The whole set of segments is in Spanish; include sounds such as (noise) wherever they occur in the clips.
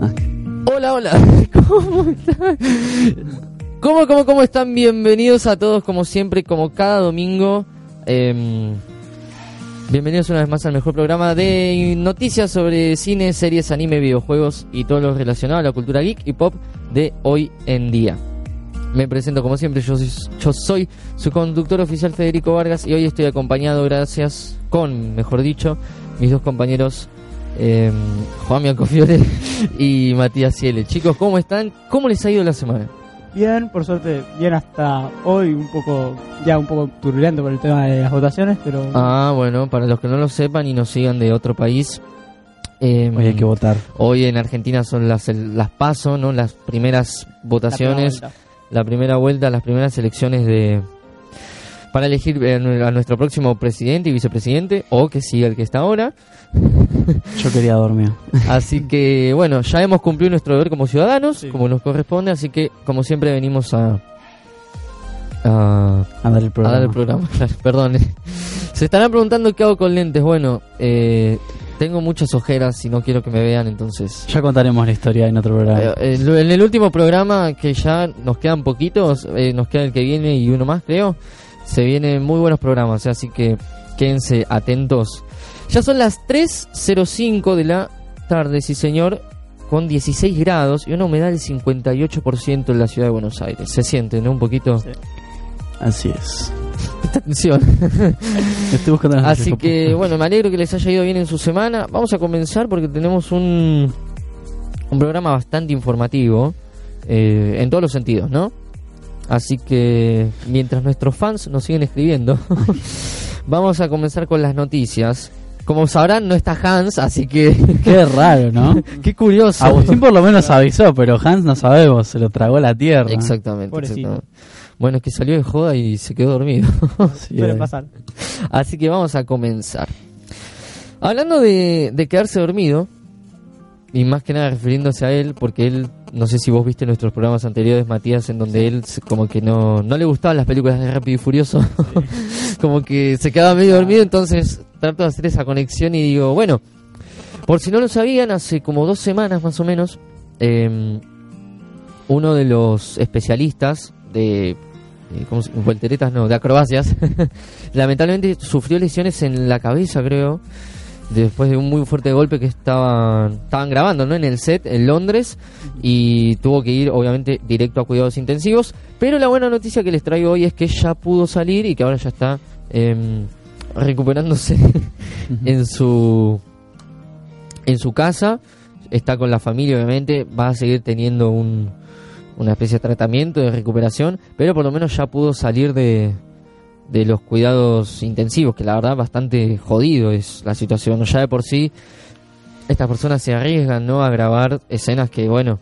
Ah. Hola, hola. (laughs) ¿Cómo están? ¿Cómo, cómo, cómo están? Bienvenidos a todos, como siempre, como cada domingo. Em, bienvenidos una vez más al mejor programa de noticias sobre cine, series, anime, videojuegos y todo lo relacionado a la cultura geek y pop de hoy en día. Me presento como siempre, yo soy su conductor oficial Federico Vargas y hoy estoy acompañado, gracias, con, mejor dicho, mis dos compañeros eh, Juan Miancofiore (laughs) y Matías Ciele. Chicos, ¿cómo están? ¿Cómo les ha ido la semana? Bien, por suerte, bien hasta hoy, un poco, ya un poco turbulento por el tema de las votaciones, pero... Ah, bueno, para los que no lo sepan y nos sigan de otro país, eh, Hoy hay que votar. Hoy en Argentina son las, el- las PASO, ¿no? Las primeras votaciones, La primera la primera vuelta, las primeras elecciones de para elegir eh, a nuestro próximo presidente y vicepresidente o que siga el que está ahora. (laughs) Yo quería dormir. Así que bueno, ya hemos cumplido nuestro deber como ciudadanos, Sí. como nos corresponde, así que como siempre venimos a a, A dar el a programa. dar el programa. (laughs) Perdón. Se estarán preguntando qué hago con lentes. Bueno, eh, tengo muchas ojeras y no quiero que me vean, entonces Ya contaremos la historia en otro programa. Eh, eh, en el último programa, que ya nos quedan poquitos, eh, nos queda el que viene y uno más, creo. Se vienen muy buenos programas, así que quédense atentos. Ya son las 3.05 de la tarde, sí señor, con 16 grados y una humedad del 58% en la ciudad de Buenos Aires. Se siente, ¿no? Un poquito. Sí. Así es. (laughs) Esta tensión. (laughs) Estoy buscando las Así que, por- bueno, me alegro que les haya ido bien en su semana. Vamos a comenzar porque tenemos un, un programa bastante informativo eh, en todos los sentidos, ¿no? Así que, mientras nuestros fans nos siguen escribiendo, (laughs) vamos a comenzar con las noticias. Como sabrán, no está Hans, así que... (laughs) Qué raro, ¿no? (laughs) Qué curioso. Agustín por lo menos avisó, pero Hans no sabemos, se lo tragó la tierra. Exactamente, exactamente. Bueno, es que salió de joda y se quedó dormido. Sí, Suele eh. pasar. Así que vamos a comenzar. Hablando de, de quedarse dormido, y más que nada refiriéndose a él, porque él, no sé si vos viste nuestros programas anteriores, Matías, en donde él como que no, no le gustaban las películas de Rápido y Furioso, (laughs) como que se quedaba medio dormido, entonces trato de hacer esa conexión y digo, bueno, por si no lo sabían, hace como dos semanas más o menos, eh, uno de los especialistas de... eh, ¿cómo se- volteretas no, de acrobacias, (laughs) lamentablemente sufrió lesiones en la cabeza, creo, después de un muy fuerte golpe que estaban, estaban grabando ¿no? en el set en Londres y tuvo que ir obviamente directo a cuidados intensivos. Pero la buena noticia que les traigo hoy es que ya pudo salir y que ahora ya está em, recuperándose (laughs) en su en su casa, está con la familia obviamente, va a seguir teniendo un, una especie de tratamiento de recuperación, pero por lo menos ya pudo salir de, de los cuidados intensivos, que la verdad bastante jodido es la situación. Ya de por sí, estas personas se arriesgan ¿no? a grabar escenas que, bueno,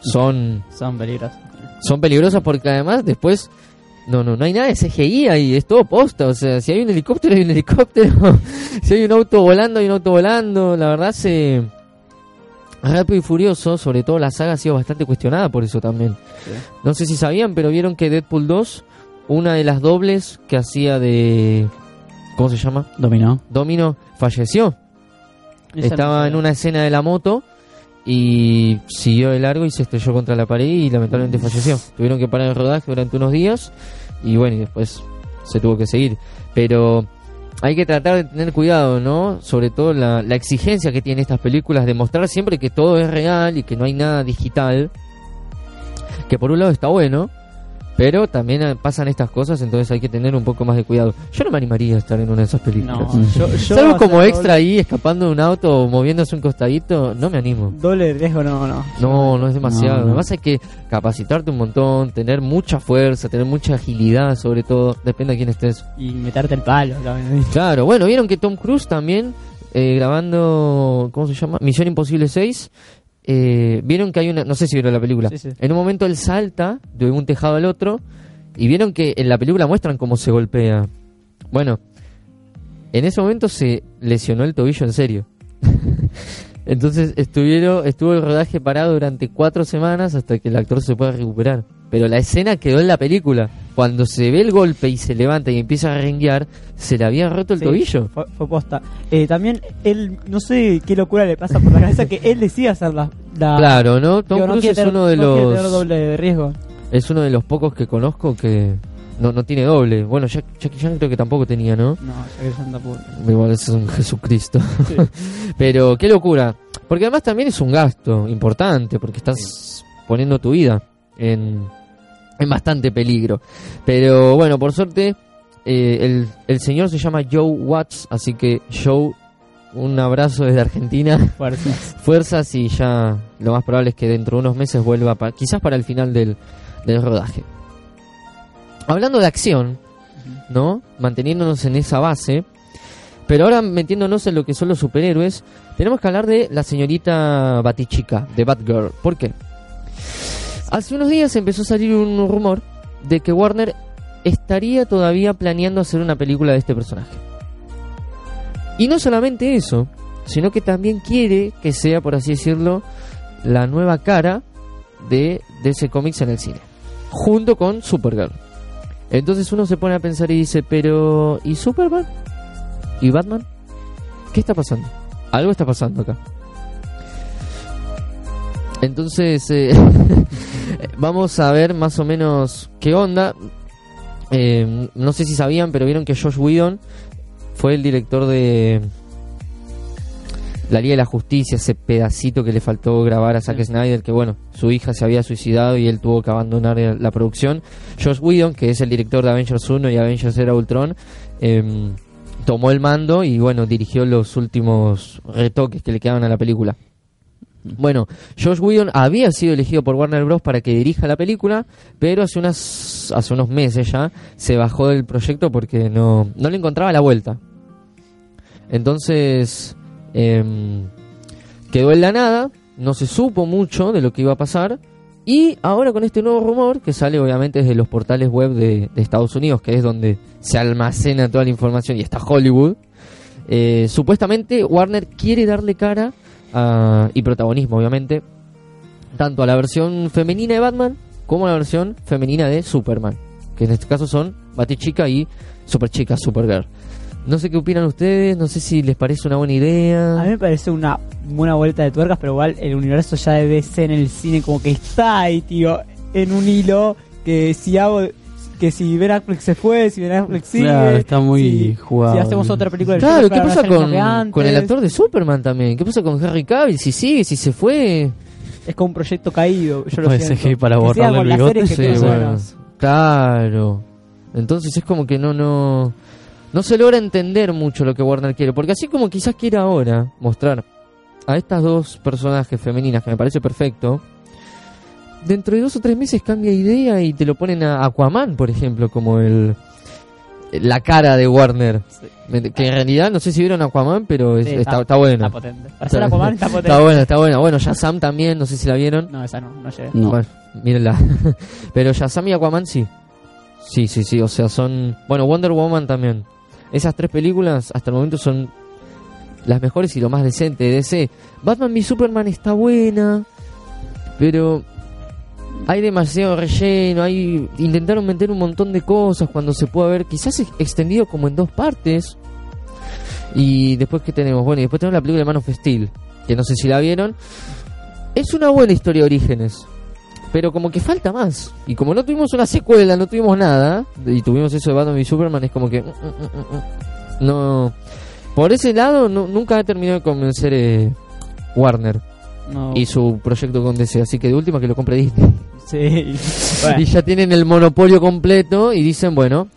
son, Son peligros. son peligrosas porque además después... No, no, no hay nada de CGI ahí, es todo posta, o sea, si hay un helicóptero hay un helicóptero, (laughs) si hay un auto volando hay un auto volando, la verdad se... Rápido y Furioso, sobre todo la saga ha sido bastante cuestionada por eso también. No sé si sabían, pero vieron que Deadpool 2, una de las dobles que hacía de... ¿Cómo se llama? Dominó. Domino, falleció. Esa Estaba no en una escena de la moto y siguió de largo y se estrelló contra la pared y lamentablemente falleció. Tuvieron que parar el rodaje durante unos días y bueno, y después se tuvo que seguir. Pero hay que tratar de tener cuidado, ¿no? Sobre todo la, la exigencia que tienen estas películas de mostrar siempre que todo es real y que no hay nada digital. Que por un lado está bueno, pero también pasan estas cosas, entonces hay que tener un poco más de cuidado. Yo no me animaría a estar en una de esas películas. No, yo, (laughs) yo Salvo como extra ahí, escapando de un auto o moviéndose un costadito, no me animo. Doble, doble riesgo, no, no. No, no es demasiado. No, no. Además hay que capacitarte un montón, tener mucha fuerza, tener mucha agilidad sobre todo, depende de quién estés. Y meterte el palo también. (laughs) Claro, bueno, vieron que Tom Cruise también, eh, grabando, ¿cómo se llama? Misión Imposible 6, eh, vieron que hay una, no sé si vieron la película, Sí, sí. en un momento él salta de un tejado al otro y vieron que en la película muestran cómo se golpea. Bueno, en ese momento se lesionó el tobillo en serio. (laughs) Entonces estuvieron, estuvo el rodaje parado durante cuatro semanas hasta que el actor se pueda recuperar. Pero la escena quedó en la película. Cuando se ve el golpe y se levanta y empieza a renguear, se le había roto el Sí, tobillo. Fue, fue posta. Eh, también él, no sé qué locura le pasa por la cabeza que él decía hacer la- Claro, ¿no? Tom digo, Cruise es tener- uno de no los tener doble de riesgo. es uno de los pocos que conozco que no, no tiene doble. Bueno, Jack- Jackie Chan creo que tampoco tenía, ¿no? No, que Santa Pura. Igual es un (laughs) Jesucristo. Sí. (laughs) Pero qué locura. Porque además también es un gasto importante, porque estás poniendo tu vida en, (laughs) en bastante peligro. Pero bueno, por suerte, eh, el, el señor se llama Joe Watts, así que Joe, un abrazo desde Argentina. Fuerzas. (laughs) Fuerzas y ya lo más probable es que dentro de unos meses vuelva, pa- quizás para el final del, del rodaje. Hablando de acción, ¿no? Manteniéndonos en esa base, pero ahora metiéndonos en lo que son los superhéroes, tenemos que hablar de la señorita Batichica, de Batgirl. ¿Por qué? Hace unos días empezó a salir un rumor de que Warner estaría todavía planeando hacer una película de este personaje. Y no solamente eso, sino que también quiere que sea, por así decirlo, la nueva cara de DC Comics en el cine, junto con Supergirl. Entonces uno se pone a pensar y dice, pero ¿y Superman? ¿Y Batman? ¿Qué está pasando? Algo está pasando acá. Entonces, eh, (laughs) vamos a ver más o menos qué onda. Eh, no sé si sabían, pero vieron que Josh Whedon fue el director de la Liga de la Justicia, ese pedacito que le faltó grabar a Zack Sí. Snyder, que bueno, su hija se había suicidado y él tuvo que abandonar la producción. Josh Whedon, que es el director de Avengers 1 y Avengers Era Ultron, em, tomó el mando y bueno, dirigió los últimos retoques que le quedaban a la película. Bueno, Josh Whedon había sido elegido por Warner Bros. para que dirija la película, pero hace, unas, hace unos meses ya se bajó del proyecto porque no, no le encontraba la vuelta. Entonces, em, quedó en la nada, no se supo mucho de lo que iba a pasar, y ahora con este nuevo rumor, que sale obviamente desde los portales web de, Estados Unidos, que es donde se almacena toda la información y está Hollywood, eh, supuestamente Warner quiere darle cara a- y protagonismo, obviamente, tanto a la versión femenina de Batman como a la versión femenina de Superman, que en este caso son Batichica y Superchica, Supergirl. No sé qué opinan ustedes, no sé si les parece una buena A idea. mí me parece una buena vuelta de tuercas, pero igual el universo ya de DC en el cine como que está ahí, tío, en un hilo que si hago que si Ben Affleck se fue, si Ben Affleck sigue, Claro, está muy si, jugado. si hacemos otra película del Claro, ¿qué pasa con, el actor de Superman también? ¿Qué pasa con Harry Cavill? Si sigue, si se fue. Es como un proyecto caído, yo lo siento. para borrarle el bigote, Sí, bueno. Claro. Entonces es como que no, no, no se logra entender mucho lo que Warner quiere. Porque así como quizás quiere ahora mostrar a estas dos personajes femeninas, que me parece perfecto, dentro de dos o tres meses cambia idea y te lo ponen a Aquaman, por ejemplo, como el la cara de Warner. Que en realidad no sé si vieron Aquaman, pero es- Sí, está, está- está bueno. Está potente. Para ser Aquaman está (laughs) potente. Está buena, está buena. Bueno, Shazam también, no sé si la vieron. No, esa no, no llegué. No. Bueno, mírenla. (laughs) Pero Shazam y Aquaman sí. Sí, sí, sí. O sea, son. Bueno, Wonder Woman también. Esas tres películas hasta el momento son las mejores y lo más decente de DC. Batman v Superman está buena. Pero hay demasiado relleno. Hay intentaron meter un montón de cosas cuando se puede haber quizás ex- extendido como en dos partes. Y después que tenemos, bueno, y después tenemos la película de Man of Steel, que no sé si la vieron. Es una buena historia de orígenes. Pero como que falta más. Y como no tuvimos una secuela, no tuvimos nada, y tuvimos eso de Batman y Superman, es como que... mm, mm, mm. No... Por ese lado, no- nunca ha terminado de convencer eh, Warner No. y su proyecto con DC. Así que de última que lo compre Disney. (laughs) Sí. Y ya tienen el monopolio completo y dicen, bueno,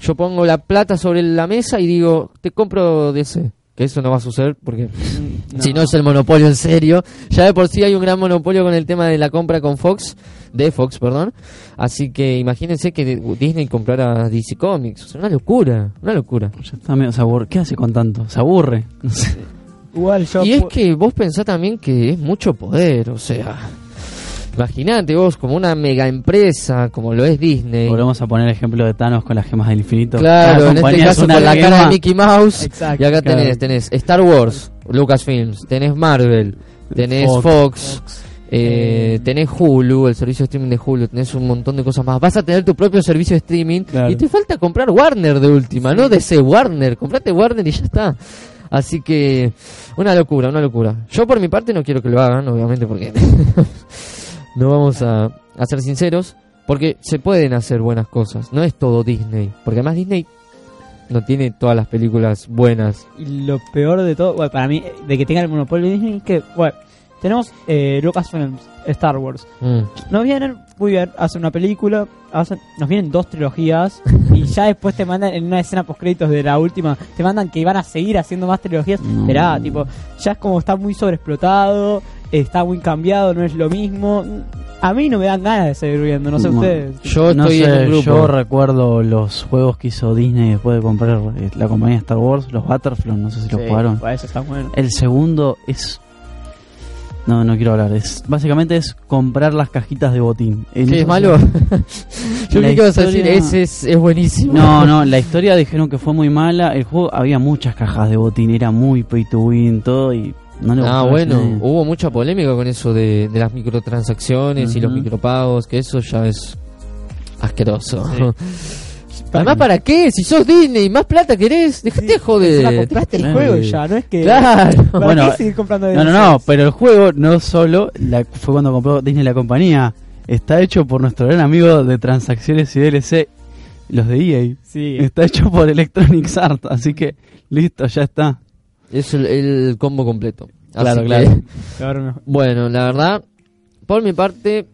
yo pongo la plata sobre la mesa y digo, te compro DC. Que eso no va a suceder porque (laughs) si no es el monopolio en serio. Ya de por sí hay un gran monopolio con el tema de la compra con Fox, de Fox, perdón. Así que imagínense que Disney comprara DC Comics. O sea, una locura, una locura. Ya está medio, se aburre. ¿Qué hace con tanto? Se aburre. (laughs) No sé. Igual yo. Y es que vos pensás también que es mucho poder, o sea... Imagínate vos como una mega empresa como lo es Disney. Volvemos a poner el ejemplo de Thanos con las gemas del infinito. Claro, en este caso con la cara de Mickey Mouse. Exacto. Y acá Claro. tenés, tenés Star Wars, Lucasfilms, tenés Marvel, tenés Fox, Fox. eh, Eh, tenés Hulu, el servicio de streaming de Hulu, tenés un montón de cosas más. Vas a tener tu propio servicio de streaming Claro. y te falta comprar Warner de última, no DC Warner. Comprate Warner y ya está. Así que, una locura, una locura. Yo por mi parte no quiero que lo hagan, obviamente, porque (laughs) (laughs) no vamos a, a ser sinceros, porque se pueden hacer buenas cosas. No es todo Disney, porque además Disney no tiene todas las películas buenas. Y lo peor de todo, bueno, para mí, de que tenga el monopolio de Disney, es que, tenemos eh, Lucasfilms, Star Wars. Mm. Nos vienen, muy bien, hacen una película, hacen, nos vienen dos trilogías (laughs) y ya después te mandan en una escena post créditos de la última, te mandan que van a seguir haciendo más trilogías. No. Esperá, tipo, ya es como está muy sobreexplotado, está muy cambiado, no es lo mismo. A mí no me dan ganas de seguir viendo, no sé Bueno, ustedes. Yo no estoy sé, en un grupo. yo recuerdo los juegos que hizo Disney después de comprar eh, la compañía Star Wars, los Battlefront, no sé si los jugaron. eso está bueno. El segundo es... No, no quiero hablar. Es Básicamente es comprar las cajitas de botín. En ¿Qué es malo? (laughs) Yo La creí que ibas a decir, es, es buenísimo. No, no, la historia dijeron que fue muy mala. El juego había muchas cajas de botín, era muy pay to win, todo y no le Ah, bueno, hubo mucha polémica con eso de, de las microtransacciones y los micropagos, que eso ya es asqueroso. Sí. (laughs) Además, ¿para qué? Si sos Disney, más plata querés, dejate de Ya joder. compraste el Eh, juego ya, no es que... Claro. ¿Para Bueno, qué seguir comprando No, no, no, pero el juego no solo la- fue cuando compró Disney la compañía, está hecho por nuestro gran amigo de transacciones y DLC, los de EA. Sí, Está hecho por Electronic Arts, así que listo, ya está. Es el, el combo completo. Así Claro, que, claro. peor mejor. Bueno, la verdad, por mi parte,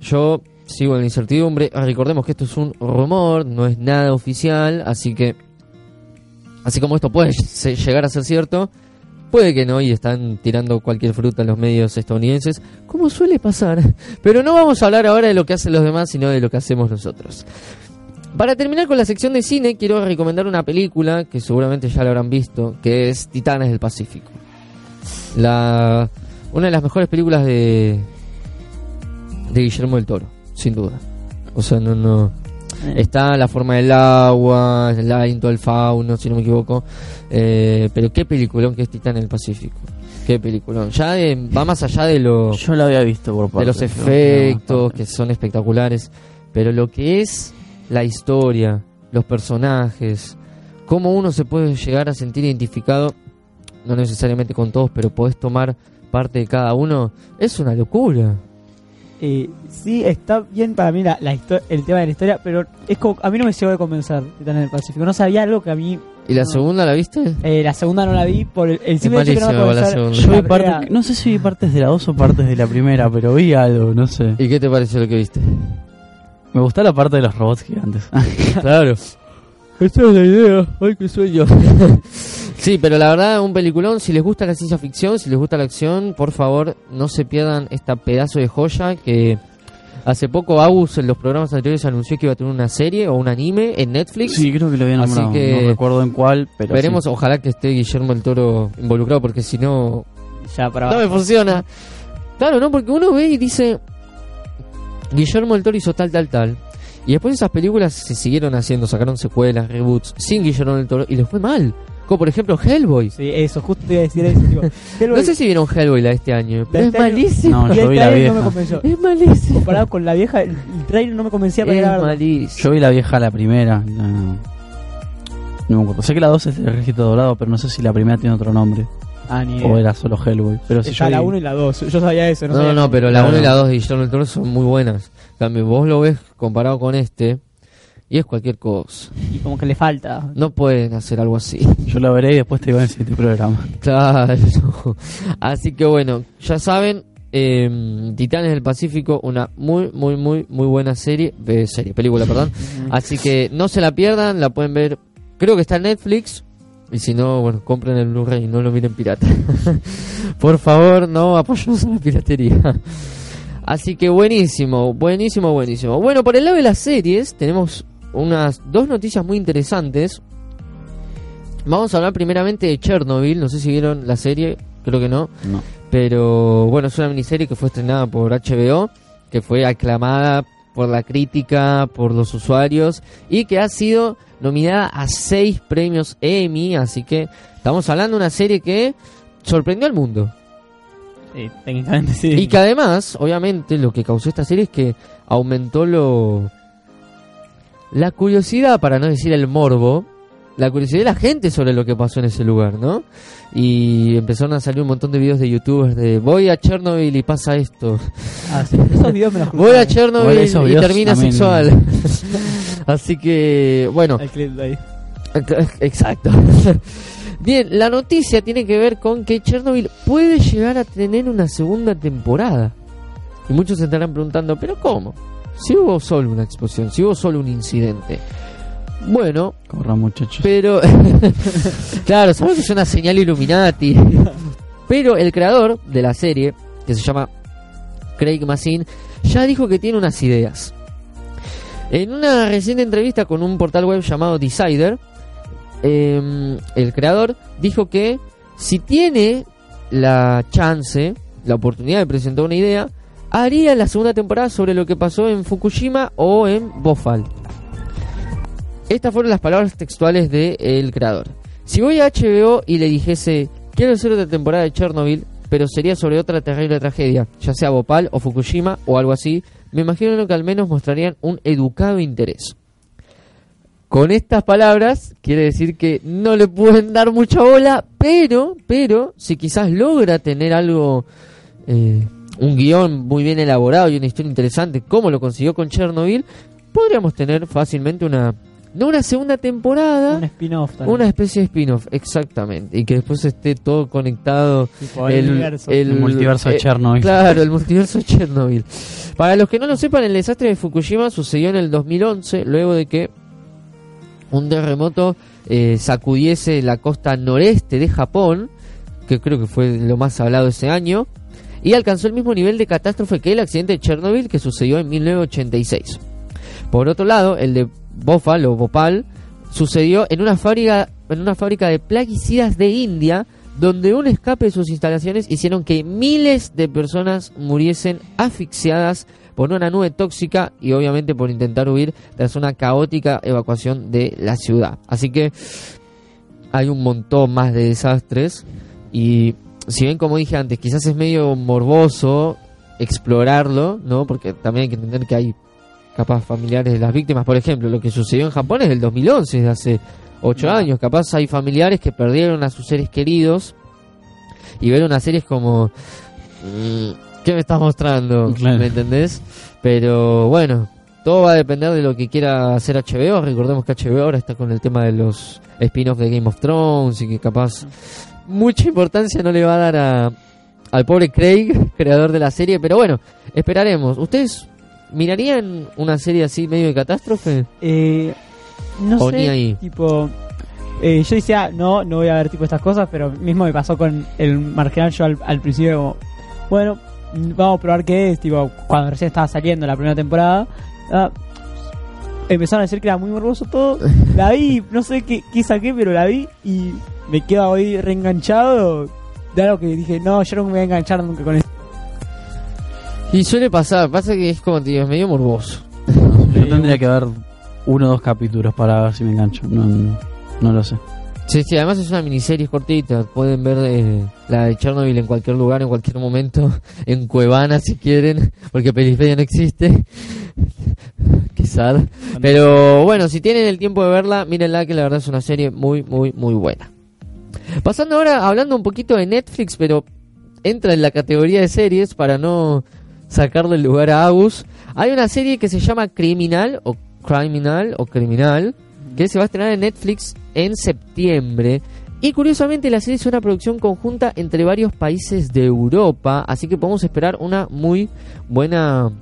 yo sigo en incertidumbre. Recordemos que esto es un rumor, no es nada oficial, así que, así como esto puede (laughs) llegar a ser cierto, puede que no y están tirando cualquier fruta en los medios estadounidenses, como suele pasar. (laughs) Pero no vamos a hablar ahora de lo que hacen los demás, sino de lo que hacemos nosotros. Para terminar con la sección de cine, quiero recomendar una película que seguramente ya la habrán visto, que es Titanes del Pacífico. La, una de las mejores películas de Guillermo del Toro, sin duda. O sea, no, no. Está La forma del agua, El laberinto del fauno, si no me equivoco. Eh, pero qué peliculón que es Titán en el Pacífico. Qué peliculón. Ya de- va más allá de lo, Yo lo había visto por parte de los efectos, que son espectaculares. Pero lo que es la historia, los personajes, cómo uno se puede llegar a sentir identificado, no necesariamente con todos, pero podés tomar parte de cada uno, es una locura. Eh, sí, está bien para mí la, la el tema de la historia, pero es como, a mí no me llegó de convencer Titán en el Pacífico. No sabía algo que a mí... ¿Y la No. segunda la viste? eh, la segunda no la vi por el, el simple hecho que no me malísima la convencer. segunda. Yo vi la parte- primera. no sé si vi partes de la 2 o partes de la primera, pero vi algo, no sé. ¿Y qué te pareció lo que viste? Me gustó la parte de los robots gigantes. (laughs) claro. Esa es la idea. Ay, qué sueño. (laughs) sí, pero la verdad, un peliculón. Si les gusta la ciencia ficción, si les gusta la acción, por favor, no se pierdan esta pedazo de joya que hace poco Agus en los programas anteriores anunció que iba a tener una serie o un anime en Netflix. Sí, creo que lo había Así nombrado. que- No recuerdo en cuál, pero Veremos, sí. ojalá que esté Guillermo el Toro involucrado, porque si no, Ya para no me funciona. Claro, ¿no? Porque uno ve y dice, Guillermo el Toro hizo tal, tal, tal. Y después esas películas se siguieron haciendo, sacaron secuelas, reboots, sin Guillermo del Toro, y les fue mal. Como por ejemplo Hellboy. Sí, eso, justo te iba a decir eso. Tipo, (laughs) Hellboy, No sé si vieron Hellboy la de este año, pero es este año- malísimo. No, y yo el vi la trailer no vieja. me convenció. Es malísimo. Comparado con la vieja, el, trailer no me convencía para ir a Es malísimo. Yo vi la vieja, la primera. No, no me acuerdo. Sé que la 2 es el ejército dorado, pero no sé si la primera tiene otro nombre. Ah, ni O era solo Hellboy. Pero si Está yo la vi- 1 y la 2. Yo sabía eso. No, No, no, sabía no, que- pero la Claro. 1 y la 2 de Guillermo del Toro son muy buenas. En cambio, vos lo ves comparado con este, y es cualquier cosa. Y como que le falta. No pueden hacer algo así. Yo lo veré y después te digo en el siguiente programa. (laughs) Claro. Así que bueno, ya saben, eh, Titanes del Pacífico, una muy, muy, muy, muy buena serie, eh, serie, película, perdón. (laughs) Así que no se la pierdan, la pueden ver, creo que está en Netflix. Y si no, bueno, compren el Blu-ray y no lo miren pirata. (laughs) Por favor, no apoyemos a la piratería. Así que buenísimo, buenísimo, buenísimo. Bueno, por el lado de las series, tenemos unas dos noticias muy interesantes. Vamos a hablar primeramente de Chernobyl. No sé si vieron la serie, creo que no. No. Pero bueno, es una miniserie que fue estrenada por HBO, que fue aclamada por la crítica, por los usuarios y que ha sido nominada a seis premios Emmy. Así que estamos hablando de una serie que sorprendió al mundo. Sí, técnicamente sí. Y que además, obviamente, lo que causó esta serie es que aumentó lo. La curiosidad, para no decir el morbo, la curiosidad de la gente sobre lo que pasó en ese lugar, ¿no? Y empezaron a salir un montón de videos de youtubers de voy a Chernobyl y pasa esto. Ah, sí, esos videos me los (laughs) Voy a. Chernobyl Bueno, y termina también- sexual. (laughs) Así que, bueno, El clip de ahí. Exacto. (laughs) Bien, la noticia tiene que ver con que Chernobyl puede llegar a tener una segunda temporada. Y muchos se estarán preguntando, ¿pero cómo? Si hubo solo una explosión, si hubo solo un incidente. Bueno, Corran, muchachos. pero... (laughs) claro, sabemos que es una señal Illuminati. (laughs) pero el creador de la serie, que se llama Craig Mazin, ya dijo que tiene unas ideas. En una reciente entrevista con un portal web llamado Decider, eh, el creador dijo que si tiene la chance, la oportunidad de presentar una idea, haría la segunda temporada sobre lo que pasó en Fukushima o en Bhopal. Estas fueron las palabras textuales del creador. Si voy a HBO y le dijese, quiero hacer otra temporada de Chernobyl, pero sería sobre otra terrible tragedia, ya sea Bhopal o Fukushima o algo así, me imagino que al menos mostrarían un educado interés. Con estas palabras quiere decir que no le pueden dar mucha bola, pero, pero, si quizás logra tener algo, eh, un guion muy bien elaborado y una historia interesante, como lo consiguió con Chernobyl, podríamos tener fácilmente una, no una segunda temporada, Un spin-off también. una especie de spin-off, exactamente, y que después esté todo conectado Tipo, el, universo. El multiverso de eh, Chernobyl. Claro, el multiverso de Chernobyl. Para los que no lo sepan, el desastre de Fukushima sucedió en el 2011, luego de que un terremoto eh, sacudiese la costa noreste de Japón, que creo que fue lo más hablado ese año, y alcanzó el mismo nivel de catástrofe que el accidente de Chernobyl que sucedió en 1986. Por otro lado, el de Bhopal o Bhopal sucedió en una fábrica en una fábrica de plaguicidas de India donde un escape de sus instalaciones hicieron que miles de personas muriesen asfixiadas por una nube tóxica y obviamente por intentar huir tras una caótica evacuación de la ciudad. Así que hay un montón más de desastres y si bien como dije antes, quizás es medio morboso explorarlo, ¿no? Porque también hay que entender que hay capaz familiares de las víctimas, por ejemplo, lo que sucedió en Japón es del 2011, de hace 8 años, capaz hay familiares que perdieron a sus seres queridos y ver una serie es como mm, ¿qué me estás mostrando? Claro. ¿Me entendés? Pero bueno, todo va a depender de lo que quiera hacer HBO. Recordemos que HBO ahora está con el tema de los spin-offs de Game of Thrones y que capaz mucha importancia no le va a dar a, al pobre Craig, (laughs) creador de la serie. Pero bueno, esperaremos. ¿Ustedes mirarían una serie así medio de catástrofe? Eh, no O sé, ni ahí. tipo... eh, yo decía, no, no voy a ver tipo estas cosas, pero mismo me pasó con el marginal yo al, al principio como, bueno, vamos a probar qué es, tipo, cuando recién estaba saliendo la primera temporada, ah, empezaron a decir que era muy morboso todo, (laughs) la vi, no sé qué, qué saqué, pero la vi y me quedo hoy reenganchado de algo que dije, no, yo no me voy a enganchar nunca con esto. Y suele pasar, pasa que es como digo, es medio morboso. Yo tendría que ver uno o dos capítulos para ver si me engancho. No, no lo sé. Sí, sí, además es una miniserie cortita. Pueden ver eh, la de Chernobyl en cualquier lugar, en cualquier momento. (laughs) En Cuevana, si quieren, porque Periferia no existe. (laughs) Qué sad. Pero bueno, si tienen el tiempo de verla, mírenla, que la verdad es una serie muy, muy, muy buena. Pasando ahora, hablando un poquito de Netflix, pero entra en la categoría de series para no sacarle el lugar a Agus. Hay una serie que se llama Criminal, o Criminal, o Criminal, que se va a estrenar en Netflix en septiembre. Y curiosamente la serie es una producción conjunta entre varios países de Europa, así que podemos esperar una muy buena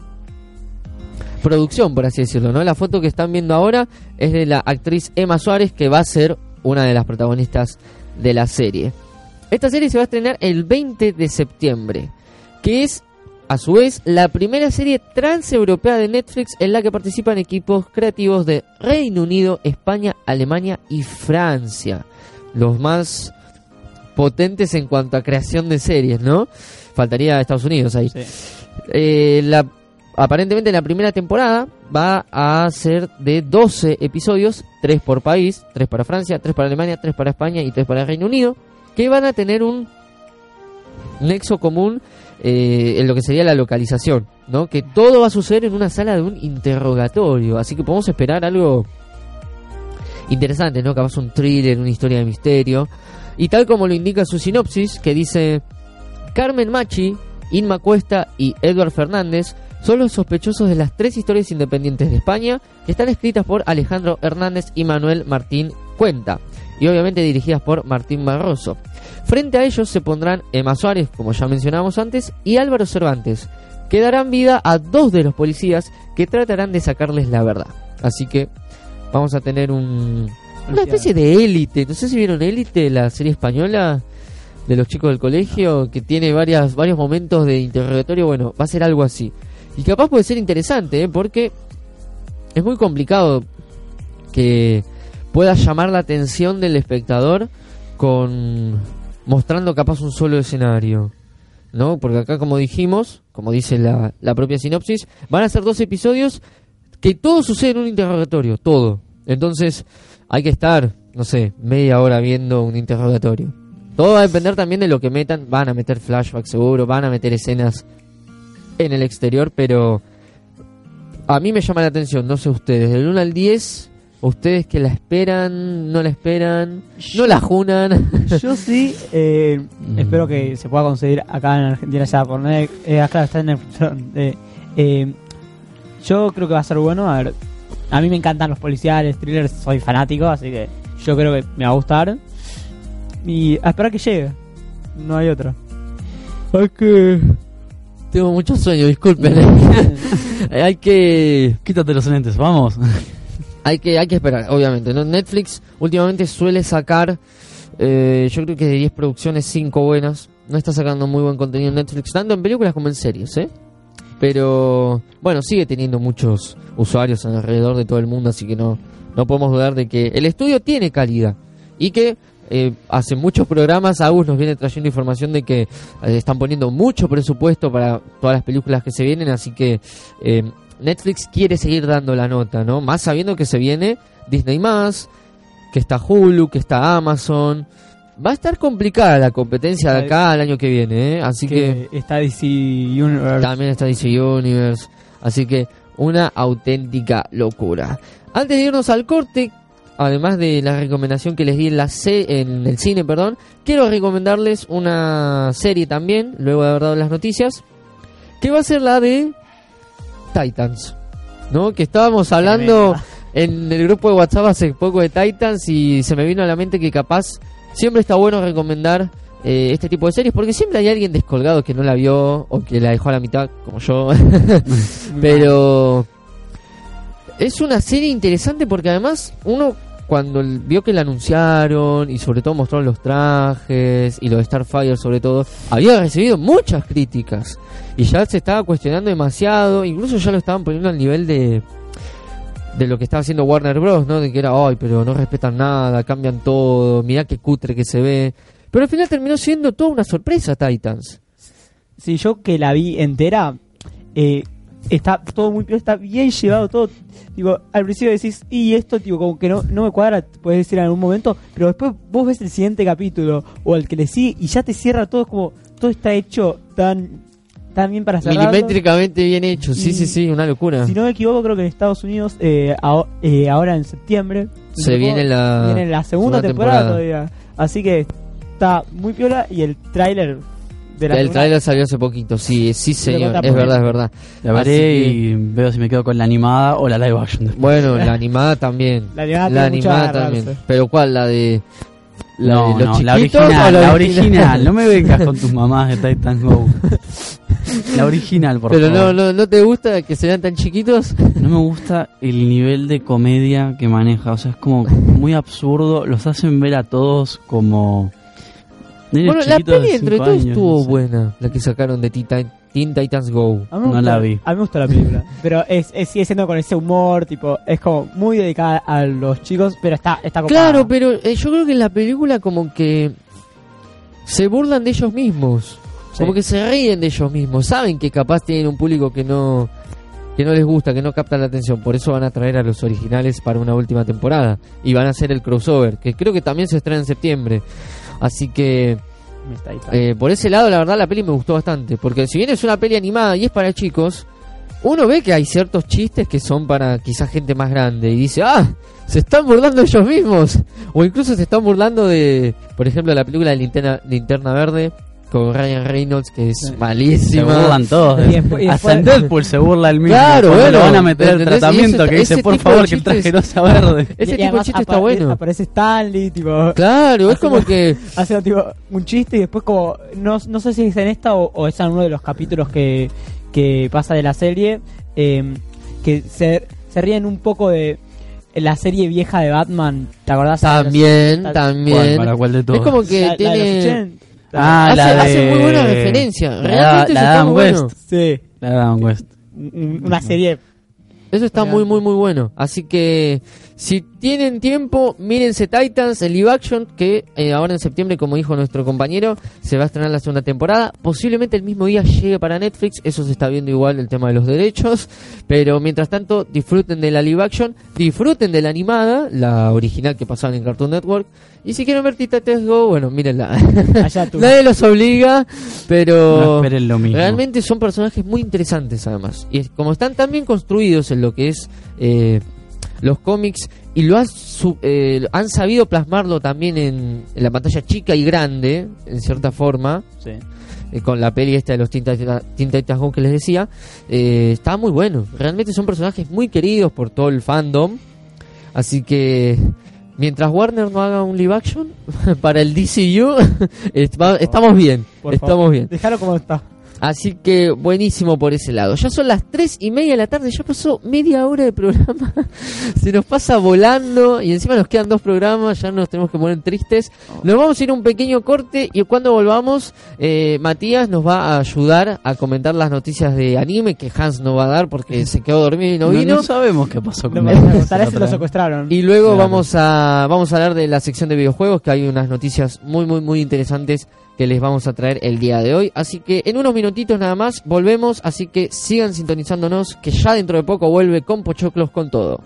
producción, por así decirlo, ¿no? La foto que están viendo ahora es de la actriz Emma Suárez, que va a ser una de las protagonistas de la serie. Esta serie se va a estrenar el 20 de septiembre, que es a su vez la primera serie transeuropea de Netflix en la que participan equipos creativos de Reino Unido, España, Alemania y Francia. Los más potentes en cuanto a creación de series, ¿no? Faltaría Estados Unidos ahí. Sí. Eh, la, aparentemente la primera temporada va a ser de 12 episodios, 3 por país, 3 para Francia, 3 para Alemania, 3 para España y 3 para Reino Unido, que van a tener un nexo común eh, en lo que sería la localización, ¿no? Que todo va a suceder en una sala de un interrogatorio, así que podemos esperar algo interesantes, ¿no? Capaz un thriller, una historia de misterio. Y tal como lo indica su sinopsis, que dice, Carmen Machi, Inma Cuesta y Edward Fernández son los sospechosos de las tres historias independientes de España que están escritas por Alejandro Hernández y Manuel Martín Cuenta y obviamente dirigidas por Martín Barroso. Frente a ellos se pondrán Emma Suárez, como ya mencionábamos antes, y Álvaro Cervantes, que darán vida a dos de los policías que tratarán de sacarles la verdad. Así que vamos a tener un, una especie de élite. No sé si vieron élite, la serie española de los chicos del colegio, que tiene varias, varios momentos de interrogatorio. Bueno, va a ser algo así. Y capaz puede ser interesante, ¿eh? porque es muy complicado que pueda llamar la atención del espectador con mostrando capaz un solo escenario. ¿No? Porque acá, como dijimos, como dice la, la propia sinopsis, van a ser dos episodios que todo sucede en un interrogatorio, todo. Entonces, hay que estar, no sé, media hora viendo un interrogatorio. Todo va a depender también de lo que metan. Van a meter flashback seguro, van a meter escenas en el exterior, pero a mí me llama la atención, no sé ustedes, del 1 al 10, ustedes que la esperan, no la esperan, no la junan. (laughs) Yo sí, eh, Mm. espero que se pueda conseguir acá en Argentina ya por Netflix. Eh, acá está en Netflix. Eh, eh, yo creo que va a ser bueno. A ver, a mí me encantan los policiales, thrillers, soy fanático, así que yo creo que me va a gustar. Y a esperar que llegue. No hay otra. Hay que... Tengo mucho sueño, disculpen. (laughs) (laughs) hay que... Quítate los lentes, vamos. Hay que, hay que esperar, obviamente. ¿no? Netflix últimamente suele sacar, eh, yo creo que de 10 producciones, 5 buenas. No está sacando muy buen contenido en Netflix, tanto en películas como en series, ¿eh? Pero, bueno, sigue teniendo muchos usuarios alrededor de todo el mundo, así que no, no podemos dudar de que el estudio tiene calidad. Y que eh, hace muchos programas, Agus nos viene trayendo información de que eh, están poniendo mucho presupuesto para todas las películas que se vienen, así que eh, Netflix quiere seguir dando la nota, ¿no? Más sabiendo que se viene Disney más, que está Hulu, que está Amazon. Va a estar complicada la competencia de acá al año que viene, ¿eh? Así que, que está DC Universe. también está DC Universe. Así que una auténtica locura. Antes de irnos al corte, además de la recomendación que les di en, la ce- en el cine, perdón, quiero recomendarles una serie también, luego de haber dado las noticias, que va a ser la de Titans, ¿no? Que estábamos hablando en el grupo de WhatsApp hace poco de Titans y se me vino a la mente que capaz siempre está bueno recomendar eh, este tipo de series porque siempre hay alguien descolgado que no la vio o que la dejó a la mitad, como yo. (laughs) Pero es una serie interesante porque además uno cuando vio que la anunciaron y sobre todo mostraron los trajes y lo de Starfire sobre todo, había recibido muchas críticas y ya se estaba cuestionando demasiado, incluso ya lo estaban poniendo al nivel de de lo que estaba haciendo Warner Bros, ¿no? De que era, ay, pero no respetan nada, cambian todo, mirá qué cutre que se ve. Pero al final terminó siendo toda una sorpresa Titans. Sí, yo que la vi entera, eh, está todo muy bien, está bien llevado todo. Digo, al principio decís, y esto, tipo, como que no, no me cuadra, puedes decir en algún momento, pero después vos ves el siguiente capítulo o el que le sigue y ya te cierra todo, es como, todo está hecho tan, tan bien para cerrarlo. Milimétricamente bien hecho, sí, Y- sí, sí, una locura. Si no me equivoco, creo que en Estados Unidos, eh, eh, ahora en septiembre, Se viene la, viene la segunda, temporada, todavía. Así que está muy piola y el tráiler de la El trailer salió hace poquito, sí, sí señor, es verdad, es verdad. La veré y veo si me quedo con la animada o la live action. después. Bueno, la (laughs) animada también. La animada La animada también. Pero ¿cuál? ¿La de la No, de los no, la chiquitos original, la original. No me (laughs) vengas con tus mamás de Titan Go. La original, por Pero no, favor. no, ¿no te gusta que se vean tan chiquitos? (laughs) No me gusta el nivel de comedia que maneja. O sea, es como muy absurdo. Los hacen ver a todos como. Bueno, la de peli entre todo estuvo no sé. buena, la que sacaron de Teen, Teen Titans Go. A mí me No gusta- la vi. A mí me gusta la película. (laughs) pero es, es- sigue siendo con ese humor, tipo, es como muy dedicada a los chicos, pero está, está copada. Claro, pero eh, yo creo que en la película como que se burlan de ellos mismos. Sí. Como que se ríen de ellos mismos. Saben que capaz tienen un público que no que no les gusta, que no capta la atención. Por eso van a traer a los originales para una última temporada. Y van a hacer el crossover, que creo que también se estrena en septiembre. Así que eh, por ese lado, la verdad, la peli me gustó bastante. Porque si bien es una peli animada y es para chicos, uno ve que hay ciertos chistes que son para quizás gente más grande y dice, ah, se están burlando ellos mismos. O incluso se están burlando de, por ejemplo, la película de Linterna, Linterna Verde con Ryan Reynolds, que es Se malísima. burlan todos. Y después- y Hasta en Deadpool se burla el mismo. Claro, bueno, lo van a meter el tratamiento que dice, ese por tipo de favor, que el traje no sea verde. (laughs) Ese Y tipo de chiste está bueno. Aparece Stanley, tipo, Claro, es como como- que... (laughs) hace tipo, un chiste y después como, no, no sé si es en esta o, o es en uno de los capítulos que, que pasa de la serie, eh, que se, se ríen un poco de la serie vieja de Batman, ¿te acordás? También, también. ¿Cuál? ¿Para cuál de Es como que la- tiene... 80. Ah, hace, la de... hace muy buena referencia. La- Realmente la eso está muy bueno. West. Sí, La de Adam West. un- una serie Eso está muy, muy, muy bueno. Así que si tienen tiempo, mírense Titans, el live action, que eh, ahora en septiembre, como dijo nuestro compañero, se va a estrenar la segunda temporada. Posiblemente el mismo día llegue para Netflix. Eso se está viendo igual el tema de los derechos. (laughs) Pero mientras tanto, disfruten de la live action, disfruten de la animada, la original que pasaban en Cartoon Network. Y si quieren ver Tita Test Go, bueno, mírenla. allá tú. (laughs) Nadie los obliga, pero... No esperen lo mismo. Realmente son personajes muy interesantes además. Y como están tan bien construidos en lo que es eh, los cómics y lo han, su- eh, han sabido plasmarlo también en, en la pantalla chica y grande, en cierta forma, Sí. eh, con la peli esta de los Teen Titans Go que les decía, eh, está muy bueno. Realmente son personajes muy queridos por todo el fandom. Así que mientras Warner no haga un live action (laughs) para el DCU, (laughs) estamos bien. Por estamos favor. bien. Déjalo como está. Así que buenísimo por ese lado. Ya son las tres y media de la tarde, ya pasó media hora de programa. (laughs) Se nos pasa volando y encima nos quedan dos programas, ya nos tenemos que poner tristes. Nos vamos a ir a un pequeño corte y cuando volvamos, eh, Matías nos va a ayudar a comentar las noticias de anime que Hans no va a dar porque se quedó dormido y no No, vino. no sabemos qué pasó con él. tal vez se lo secuestraron. Y luego Claro. vamos a vamos a hablar de la sección de videojuegos, que hay unas noticias muy muy muy interesantes que les vamos a traer el día de hoy. Así que en unos minutitos nada más volvemos, así que sigan sintonizándonos, que ya dentro de poco vuelve con Pochoclos con todo.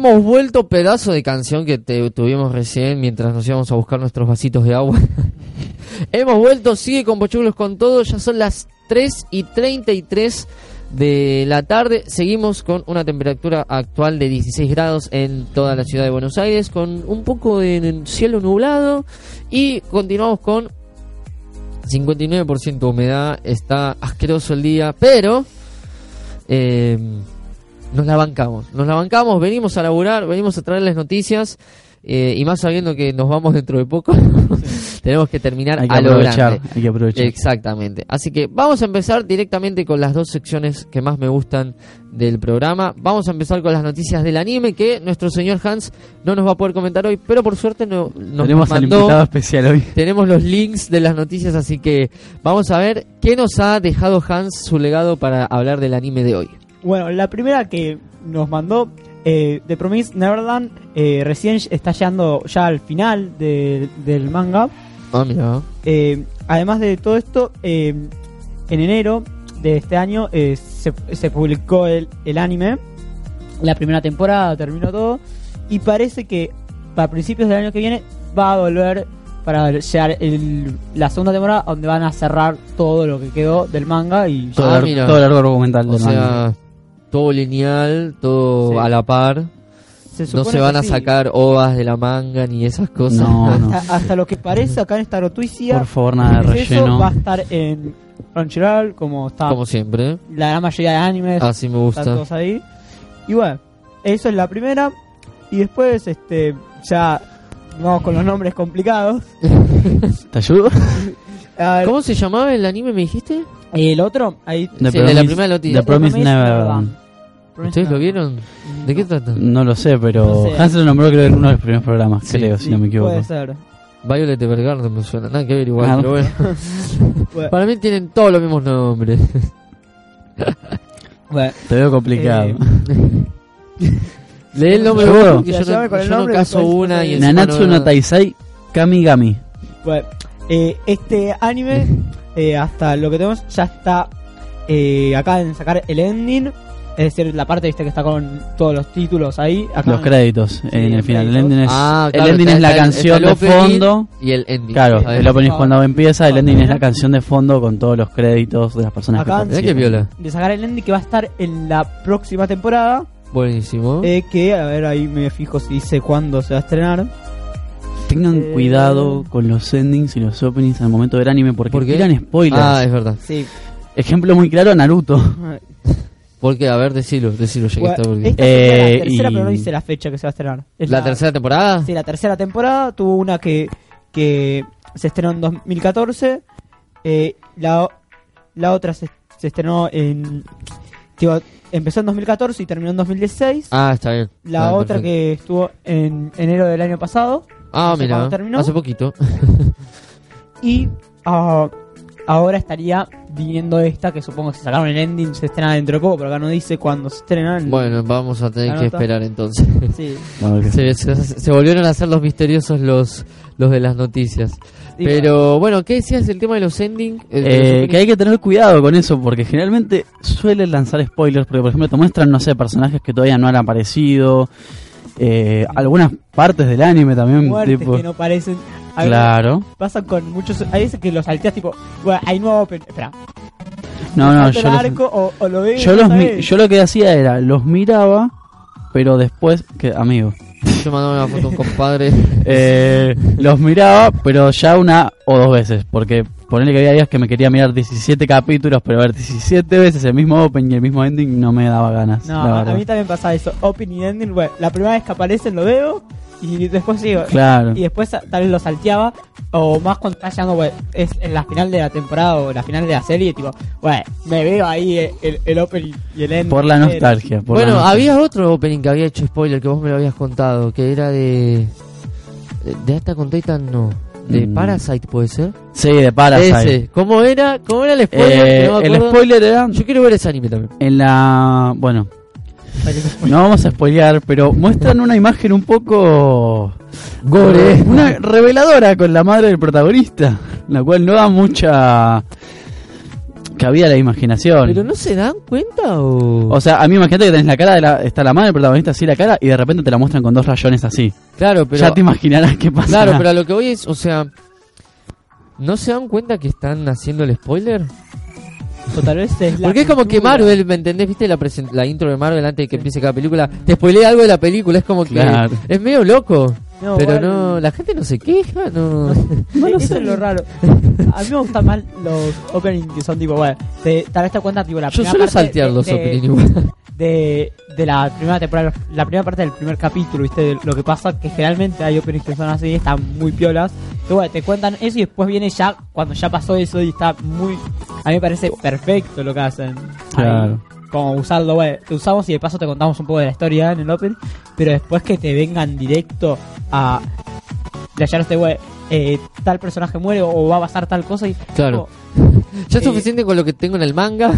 Hemos vuelto pedazo de canción que te, tuvimos recién mientras nos íbamos a buscar nuestros vasitos de agua. (laughs) hemos vuelto, sigue con Pochoclos con todo, ya son las 3 y 33 de la tarde. Seguimos con una temperatura actual de 16 grados en toda la ciudad de Buenos Aires, con un poco de cielo nublado y continuamos con 59% de humedad. Está asqueroso el día, pero eh, nos la bancamos. Nos la bancamos, venimos a laburar, venimos a traerles noticias. eh, y más sabiendo que nos vamos dentro de poco, (laughs) tenemos que terminar Hay que a lo aprovechar, grande. hay que aprovechar. Exactamente. Así que vamos a empezar directamente con las dos secciones que más me gustan del programa. Vamos a empezar con las noticias del anime que nuestro señor Hans no nos va a poder comentar hoy, pero por suerte no, nos Tenemos al mandó, invitado especial hoy. tenemos los links de las noticias, así que vamos a ver qué nos ha dejado Hans su legado para hablar del anime de hoy. Bueno, la primera que nos mandó eh, The Promise Neverland eh, recién está llegando ya al final de- del manga. Ah, mira. Eh, además de todo esto, eh, en enero de este año eh, se, se publicó el, el anime. La primera temporada terminó todo. Y parece que para principios del año que viene va a volver para llegar el- la segunda temporada donde van a cerrar todo lo que quedó del manga y Todo, Ah, el- mira. todo el largo argumental O del manga. Todo lineal, todo Sí. a la par. se No se van a sí. sacar ovas de la manga ni esas cosas. No, no. hasta, hasta lo que parece acá en esta noticia Por favor, nada de es eso, relleno. va a estar en Crunchyroll como está Como siempre. la gran mayoría de animes Así me están gusta. todos ahí y bueno eso es la primera y después este ya vamos con los nombres complicados (laughs) ¿Te ayudo? ¿Cómo se llamaba el anime, me dijiste? el otro ahí The Sí, de la Promise- primera noticia. The Promise Neverland. ¿Ustedes lo vieron? ¿De qué trata? No lo sé, pero No sé. Hans lo nombró creo en uno de los primeros programas, Sí, creo, Sí, si no me equivoco. puede ser Violet Evergarden me suena. Nada que ver igual, Ah, pero bueno. (laughs) Bueno, Para mí tienen todos los mismos nombres. bueno, Te veo complicado. Eh, (laughs) Lee el nombre ¿Seguro? vos, porque yo no, con el yo no nombre, caso después una y encima Nanatsu no- no Taisai Kamigami. bueno, eh, este anime eh, hasta lo que tenemos ya está eh, acá en sacar el ending es decir la parte viste que está con todos los títulos ahí acá Los créditos en el final. El ending es, Ah, el claro, ending está- es la está canción está de fondo. Y el ending. Claro, el opening es cuando empieza, el ending es la canción de fondo con todos los créditos de las personas Acá que que viola. de sacar el ending que va a estar en la próxima temporada Buenísimo. eh, que a ver ahí me fijo si dice cuándo se va a estrenar Tengan Eh, cuidado con los endings y los openings al momento del anime porque ¿Por tiran spoilers. Ah, es verdad. sí Ejemplo muy claro, Naruto. ¿Por qué? A ver, decilo, decilo, ya que Bueno, está porque- esta Eh, la tercera y- pero no dice la fecha que se va a estrenar Es ¿La tercera temporada? Sí, la tercera temporada tuvo una que, que se estrenó en 2014. eh, la, la otra se, se estrenó en. empezó en 2014 y terminó en 2016. Ah, está bien. la Ah, otra perfecto. que estuvo en enero del año pasado. Ah, no mira. terminó. Hace poquito. (laughs) Y ah, ahora estaría viniendo esta que supongo que se sacaron el ending, se estrena dentro de poco, pero acá no dice cuándo se estrena. Bueno, vamos a tener que nota. esperar entonces. Sí. (laughs) Se, se- se volvieron a hacer los misteriosos los, los de las noticias. Sí, Pero bueno, ¿qué decías del tema de los ending? El de los Eh, que hay que tener cuidado con eso porque generalmente suelen lanzar spoilers porque por ejemplo te muestran no sé personajes que todavía no han aparecido eh, algunas partes del anime también tipo que no parecen. A claro Pasan con muchos. Hay veces que los salteas tipo. Bueno, hay nuevo. open- Espera. no no yo el los- arco o, o lo yo, no los mi- sabes. yo lo que hacía era los miraba pero después que amigo Yo mandaba una foto a un compadre. (laughs) eh, los miraba pero ya una o dos veces porque ponerle que había días que me quería mirar 17 capítulos pero ver 17 veces el mismo open y el mismo ending no me daba ganas No, la a mí también pasa eso. Open y ending. Bueno, la primera vez que aparecen lo veo. Y después sigo. claro Y después tal vez lo salteaba. O más cuando está llegando, bueno, es en la final de la temporada o la final de la serie. Tipo, bueno, me veo ahí el, el, el open y el ending. por la nostalgia por la bueno, nostalgia. había otro opening que había hecho spoiler que vos me lo habías contado, que era de... De Attack on Titan, no. De Mm. Parasite, ¿puede ser? Sí, de Parasite. Ese. ¿Cómo era? ¿Cómo era el spoiler? Eh, no el spoiler era Yo quiero ver ese anime también. en la... Bueno, no vamos a spoilear, pero muestran una imagen un poco... Gore. Una reveladora con la madre del protagonista, la cual no da mucha cabida a la imaginación. ¿Pero no se dan cuenta o...? O sea, a mí imagínate que tenés la cara de la... Está la madre del protagonista así la cara y de repente te la muestran con dos rayones así. claro, pero... ya te imaginarás qué pasa. Claro, pero a lo que voy es, o sea... ¿No se dan cuenta que están haciendo el spoiler? O tal vez es la Porque es como que cultura. Marvel, ¿me entendés? ¿Viste la, presen- la intro de Marvel antes de que empiece cada película? Te spoilea algo de la película, es como que Claro. es medio loco. No, pero bueno. no, la gente no se queja, no. (laughs) Eh, Eso es lo raro. (laughs) A mí me gustan más los openings que son tipo, bueno, te, tal vez te tipo la Yo primera suelo parte saltear de- los de, opening igual. De, de la primera temporada, la primera parte del primer capítulo, ¿viste? De lo que pasa que generalmente hay openings que son así, están muy piolas. Bueno, te cuentan eso y después viene ya cuando ya pasó eso y está muy. A mí me parece perfecto lo que hacen. Claro. Ahí, como usarlo, bueno, te usamos y de paso te contamos un poco de la historia en el open, pero después que te vengan directo a. De allá este güey, eh, tal personaje muere o va a pasar tal cosa y. Claro. como, Ya es Eh, suficiente con lo que tengo en el manga.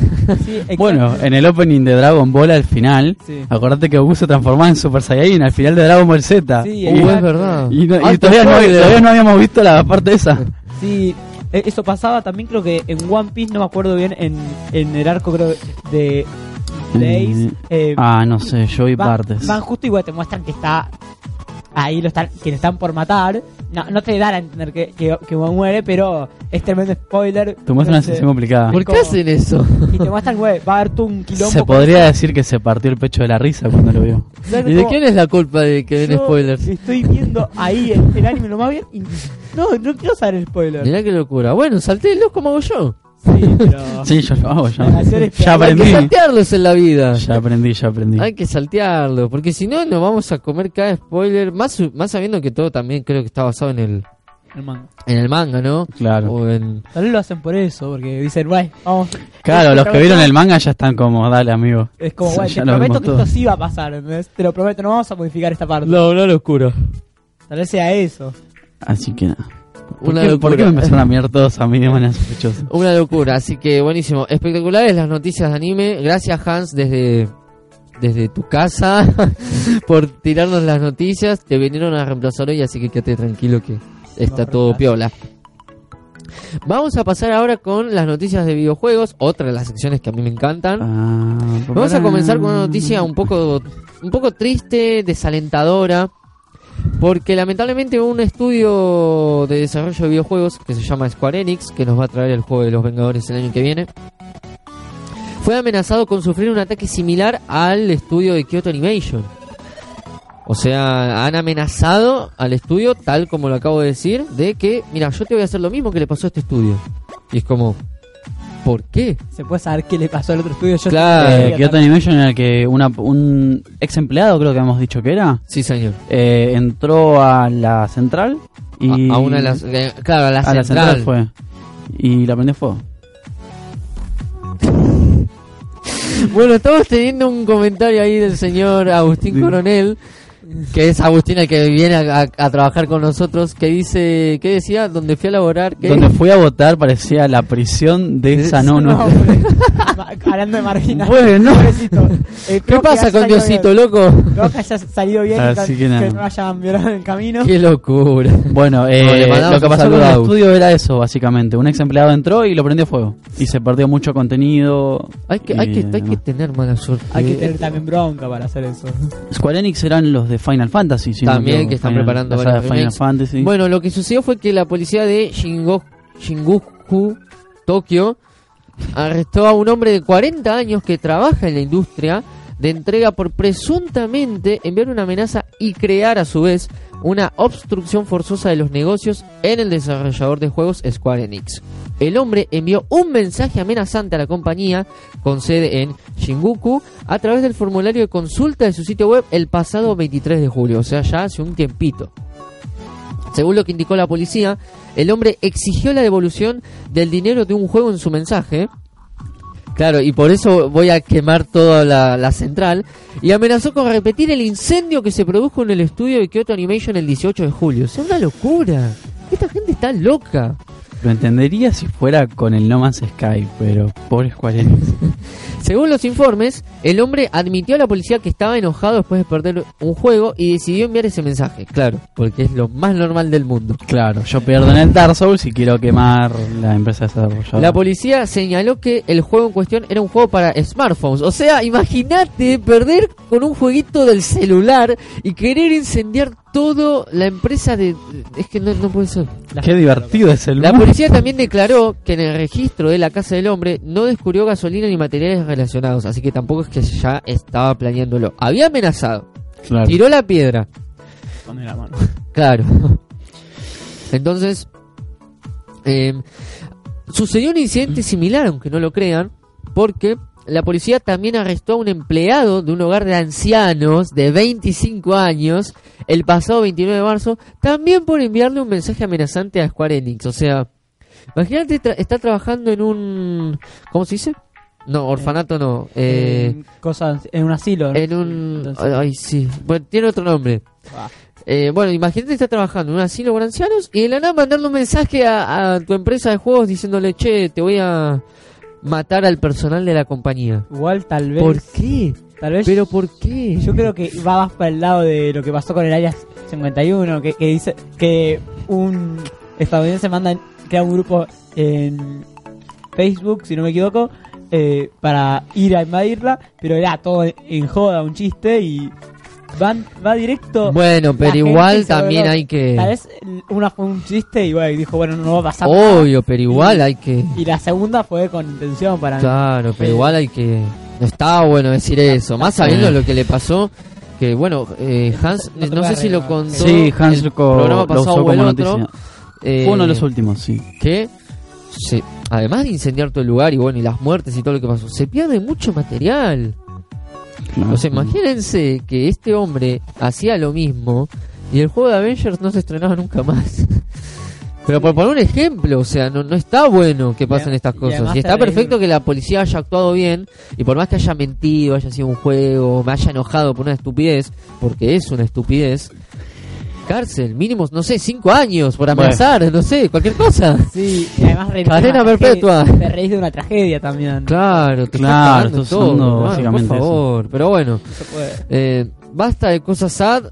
Bueno, en el opening de Dragon Ball al final, Sí. acordate que Goku se transformaba en Super Saiyajin al final de Dragon Ball Z. Sí, y, Uh, es verdad. y no- y Alto todavía, no, todavía no habíamos visto la parte esa. Sí, e- eso pasaba también creo que en One Piece, no me acuerdo bien, en, en el arco creo de, de Ace. eh, Ah, no sé, yo vi van, partes. van justo y bueno, te muestran que está ahí, lo están, que le están por matar. No, no te dan a entender que, que, que muere, pero es tremendo spoiler. Te muestra una situación complicada. ¿Por qué hacen eso? Y te muestran, güey, va a haber tú un quilombo. Se podría decir que se partió el pecho de la risa cuando lo vio. (laughs) ¿Sabes ¿Y de quién es la culpa de que den spoilers? Estoy viendo ahí el, el anime lo más bien y no, no quiero saber el spoiler. Mirá qué locura. Bueno, saltélos como hago yo. Sí, pero. (laughs) Sí, yo lo hago, ya. Hacer este- Ya Hay Hay que aprendí. saltearlos en la vida. Ya aprendí, ya aprendí. Hay que saltearlo, porque si no nos vamos a comer cada spoiler, más, más sabiendo que todo también creo que está basado en el, El manga. en el manga, ¿no? Claro. O en... Tal vez lo hacen por eso, porque dicen, güey, vamos. Claro, los que vieron el manga ya están como, dale, amigo. Es como, Ya te lo prometo que todo. esto sí va a pasar, ¿entendés? Te lo prometo, no vamos a modificar esta parte. No, una locura. Tal vez sea eso. Así que nada. ¿Por, Una qué, locura. por qué me empezaron a mirar todos a mí de manera sospechosa? Una locura, así que buenísimo. Espectaculares las noticias de anime. Gracias Hans desde, desde tu casa (laughs) por tirarnos las noticias. Te vinieron a reemplazar hoy, así que quédate tranquilo que está No, todo piola. Vamos a pasar ahora con las noticias de videojuegos, otra de las secciones que a mí me encantan. Ah, Vamos a comenzar con una noticia un poco, un poco triste, desalentadora, porque lamentablemente un estudio de desarrollo de videojuegos que se llama Square Enix, que nos va a traer el juego de los Vengadores el año que viene, fue amenazado con sufrir un ataque similar al estudio de Kyoto Animation. O sea, han amenazado al estudio, tal como lo acabo de decir, de que, mira, yo te voy a hacer lo mismo que le pasó a este estudio. Y es como, ¿por qué? ¿Se puede saber qué le pasó al otro estudio? Yo Claro, Eh, Kyoto Animation en el que una, un ex empleado, creo que hemos dicho que era, Sí, señor. eh, entró a la central y a, a una de las. eh, claro, a la, a la central. central fue y la prendió fuego. (laughs) Bueno, estamos teniendo un comentario ahí del señor Agustín. Coronel, que es Agustín el que viene a, a- a trabajar con nosotros, que dice, ¿qué decía? Donde fui a laborar, que Donde fui a votar parecía la prisión de esa no, no. (laughs) Hablando de marginal. Bueno. Eh, (laughs) ¿Qué pasa con Diosito, bien. loco? Espero que haya salido bien Así que, que no hayan violado en el camino. Qué locura. Bueno, eh, No, lo que pasó a el estudio era eso, básicamente. Un ex empleado entró y lo prendió fuego. Y se perdió mucho contenido. Hay que, y hay que, hay que tener mala suerte. Hay que tener también bronca para hacer eso. Square Enix eran los de Final Fantasy. si no También, equivoco. que están Final- preparando la Final remakes. Fantasy. Bueno, lo que sucedió fue que la policía de Shingo- Shinjuku, Tokio, arrestó a un hombre de 40 años que trabaja en la industria de entrega por presuntamente enviar una amenaza y crear a su vez una obstrucción forzosa de los negocios en el desarrollador de juegos Square Enix. El hombre envió un mensaje amenazante a la compañía con sede en Shinjuku a través del formulario de consulta de su sitio web el pasado 23 de julio, o sea, ya hace un tiempito. Según lo que indicó la policía, el hombre exigió la devolución del dinero de un juego en su mensaje. Claro, y por eso voy a quemar toda la, la central. Y amenazó con repetir el incendio que se produjo en el estudio de Kyoto Animation el 18 de julio. O sea, una locura. Esta gente está loca. Lo entendería si fuera con el No Man's Sky, pero pobre Square Enix. (laughs) Según los informes, el hombre admitió a la policía que estaba enojado después de perder un juego y decidió enviar ese mensaje. Claro, porque es lo más normal del mundo. claro, yo pierdo en el Dark Souls y quiero quemar la empresa desarrolladora. La policía señaló que el juego en cuestión era un juego para smartphones. O sea, imagínate perder con un jueguito del celular y querer incendiar todo la empresa de... Es que no, no puede ser. Qué divertido es el La mundo. policía también declaró que en el registro de la casa del hombre no descubrió gasolina ni materiales relacionados, así que tampoco es que ya estaba planeándolo. Había amenazado, Claro. tiró la piedra, Pone la mano. claro. Entonces, eh, sucedió un incidente similar, aunque no lo crean, porque la policía también arrestó a un empleado de un hogar de ancianos de 25 años el pasado 29 de marzo, también por enviarle un mensaje amenazante a Square Enix. O sea, imagínate, tra- está trabajando en un... ¿Cómo se dice? No, orfanato no. Eh, cosas, en un asilo. ¿no? en un... Entonces- Ay, sí. Bueno, tiene otro nombre. Ah. Eh, bueno, imagínate está trabajando en un asilo para ancianos y de la nada mandarle un mensaje a, a tu empresa de juegos diciéndole, che, te voy a matar al personal de la compañía. Igual tal vez. ¿Por qué? Tal vez. ¿Pero por qué? Yo creo que va más para el lado de lo que pasó con el Área 51, que, que dice que un estadounidense manda, crea un grupo en Facebook, si no me equivoco, eh, para ir a invadirla, pero era todo en joda, un chiste y van va directo. Bueno, pero igual también hay que... Tal vez una fue un chiste y bueno, y dijo, bueno, no va a pasar nada. Obvio, pero igual hay que... Y la segunda fue con intención para mí. Claro, pero Sí. igual hay que... No estaba bueno decir eso, más sabiendo lo que le pasó... Que bueno, eh, Hans, No sé si lo contó Sí, Hans el lo, co- programa lo pasado usó o el como otro, noticia. eh, Fue uno de los últimos, sí. que se, además de incendiar todo el lugar y bueno y las muertes y todo lo que pasó, se pierde mucho material. O sea, imagínense que este hombre hacía lo mismo y el juego de Avengers no se estrenaba nunca más. (laughs) Pero por poner un ejemplo, o sea, no, no está bueno que pasen Y- estas y cosas. además Y está perfecto que la policía haya actuado bien y por más que haya mentido, haya sido un juego, me haya enojado por una estupidez, porque es una estupidez, cárcel, mínimo, no sé, cinco años por Bueno. amenazar, no sé, cualquier cosa. Sí, y además reír de Cadena una perpetua. tragedia- Te reís de una tragedia también. Claro, te Claro, todo, hermano, básicamente por eso. favor. Pero bueno, eh, basta de cosas sad.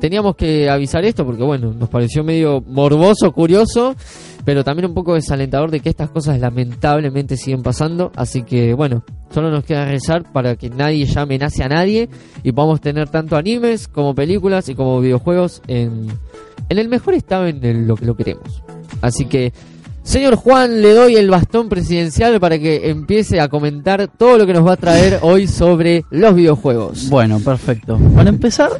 Teníamos que avisar esto porque, bueno, nos pareció medio morboso, curioso, pero también un poco desalentador de que estas cosas lamentablemente siguen pasando. Así que, bueno, solo nos queda rezar para que nadie ya amenace a nadie y podamos tener tanto animes como películas y como videojuegos en, en el mejor estado en el- lo que lo queremos. Así que, señor Juan, le doy el bastón presidencial para que empiece a comentar todo lo que nos va a traer hoy sobre los videojuegos. Bueno, perfecto. Para empezar,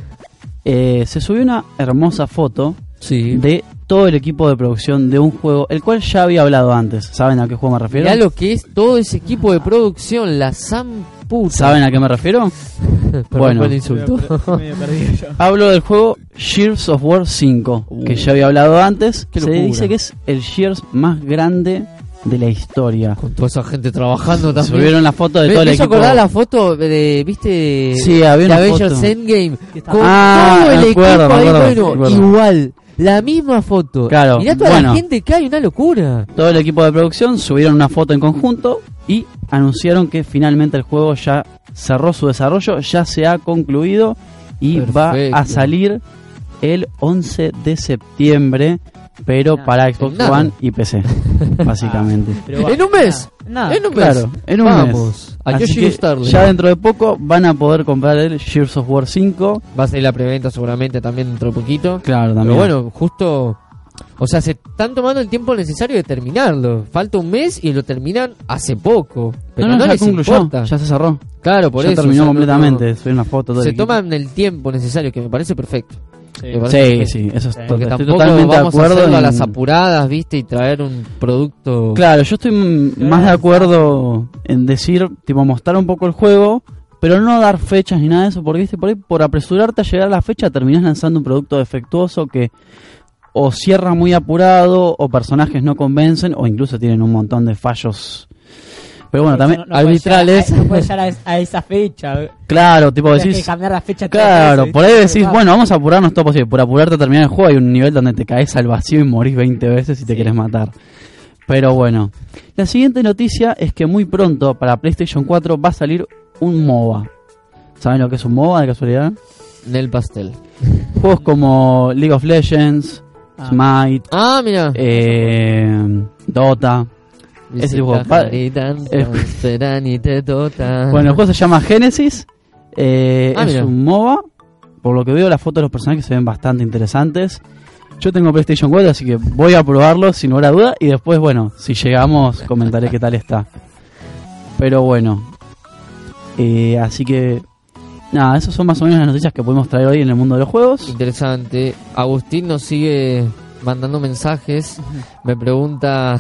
eh, se subió una hermosa foto Sí. de todo el equipo de producción de un juego, el cual ya había hablado antes. ¿Saben a qué juego me refiero? Mirá lo que es todo ese equipo de producción, la zamputa. ¿Saben a qué me refiero? (laughs) Bueno. el insulto. (laughs) Hablo del juego Gears of War 5, que ya había hablado antes. Se dice que es el Gears más grande de la historia. Con toda esa gente trabajando también. Subieron la foto de todo el equipo. acordar la foto de, viste, Sí, había de una Avengers foto. Endgame. Con Ah, todo el me equipo acuerdo, me ahí, acuerdo, bueno, me acuerdo. igual. La misma foto. Claro, Mirá toda la gente que hay, una locura. Todo el equipo de producción subieron una foto en conjunto y anunciaron que finalmente el juego ya cerró su desarrollo, ya se ha concluido y va a salir el 11 de septiembre, pero para Xbox. One y PC, (laughs) básicamente. Pero va, en un mes. En un mes. Claro, en un Vamos. mes. A Así que ya dentro de poco van a poder comprar el Gears of War 5. Va a salir la preventa seguramente también dentro de poquito. Claro, Pero también. bueno, justo. O sea, se están tomando el tiempo necesario de terminarlo. Falta un mes y lo terminan hace poco. Pero no, no, no, ya les concluyó, importa. ya se cerró. Claro, por ya eso. terminó o sea, no- completamente, no- una foto. todo se toman el tiempo necesario, que me parece perfecto. Sí. Sí, eso es. Porque estoy tampoco totalmente de a acuerdo. a en- las apuradas, ¿viste? Y traer un producto. Claro, yo estoy mm, más de acuerdo en decir, tipo, mostrar un poco el juego, pero no dar fechas ni nada de eso, porque viste, por ahí, por apresurarte a llegar a la fecha, terminás lanzando un producto defectuoso que o cierra muy apurado, o personajes no convencen, o incluso tienen un montón de fallos. Pero bueno, también, No- no arbitrales. llegar a- No puedes (laughs) llegar a, a esa fecha. claro, tipo, Tienes que decís, cambiar la fecha Claro, veces, por ahí decís, bueno, vamos a apurarnos todo posible. Por apurarte a terminar el juego hay un nivel donde te caes al vacío y morís 20 veces y te Sí. quieres matar. Pero bueno, la siguiente noticia es que muy pronto para PlayStation 4 va a salir un MOBA. ¿Saben lo que es un MOBA de casualidad? Nel pastel. Juegos como League of Legends, Ah. Smite, Ah, mira. eh, Dota. Ese eh, (laughs) Bueno, Bueno, el juego se llama Genesis. Eh, Ah, es mira. un MOBA. Por lo que veo, las fotos de los personajes se ven bastante interesantes. Yo tengo PlayStation 4, así que voy a probarlo sin lugar a duda. Y después, bueno, si llegamos, comentaré qué tal está. Pero bueno. Eh, así que. Nada, esas son más o menos las noticias que podemos traer hoy en el mundo de los juegos. Interesante. Agustín nos sigue mandando mensajes. Me pregunta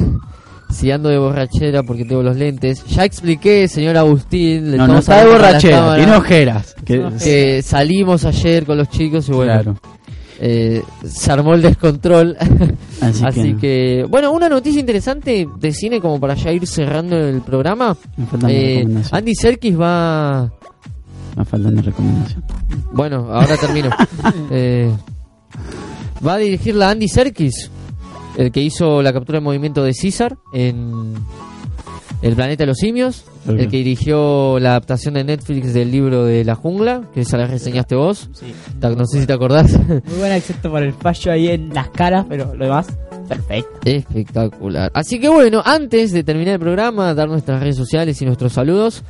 si ando de borrachera porque tengo los lentes. Ya expliqué, señor Agustín. le No, no está de borrachera, tiene ojeras. Que, Que salimos ayer con los chicos y bueno, claro. eh, se armó el descontrol. Así, (laughs) Así que, que, bueno, una noticia interesante de cine como para ya ir cerrando el programa. Eh. Andy Serkis va... Me faltan mis recomendaciones. Bueno, ahora termino. (laughs) Eh, va a dirigir la Andy Serkis, el que hizo la captura de movimiento de César en El planeta de los simios, el que dirigió la adaptación de Netflix del libro de la jungla, que esa la reseñaste vos. Sí. No sé si te acordás. Muy buena, excepto por el fallo ahí en las caras, pero lo demás, perfecto. Espectacular. Así que bueno, antes de terminar el programa, dar nuestras redes sociales y nuestros saludos,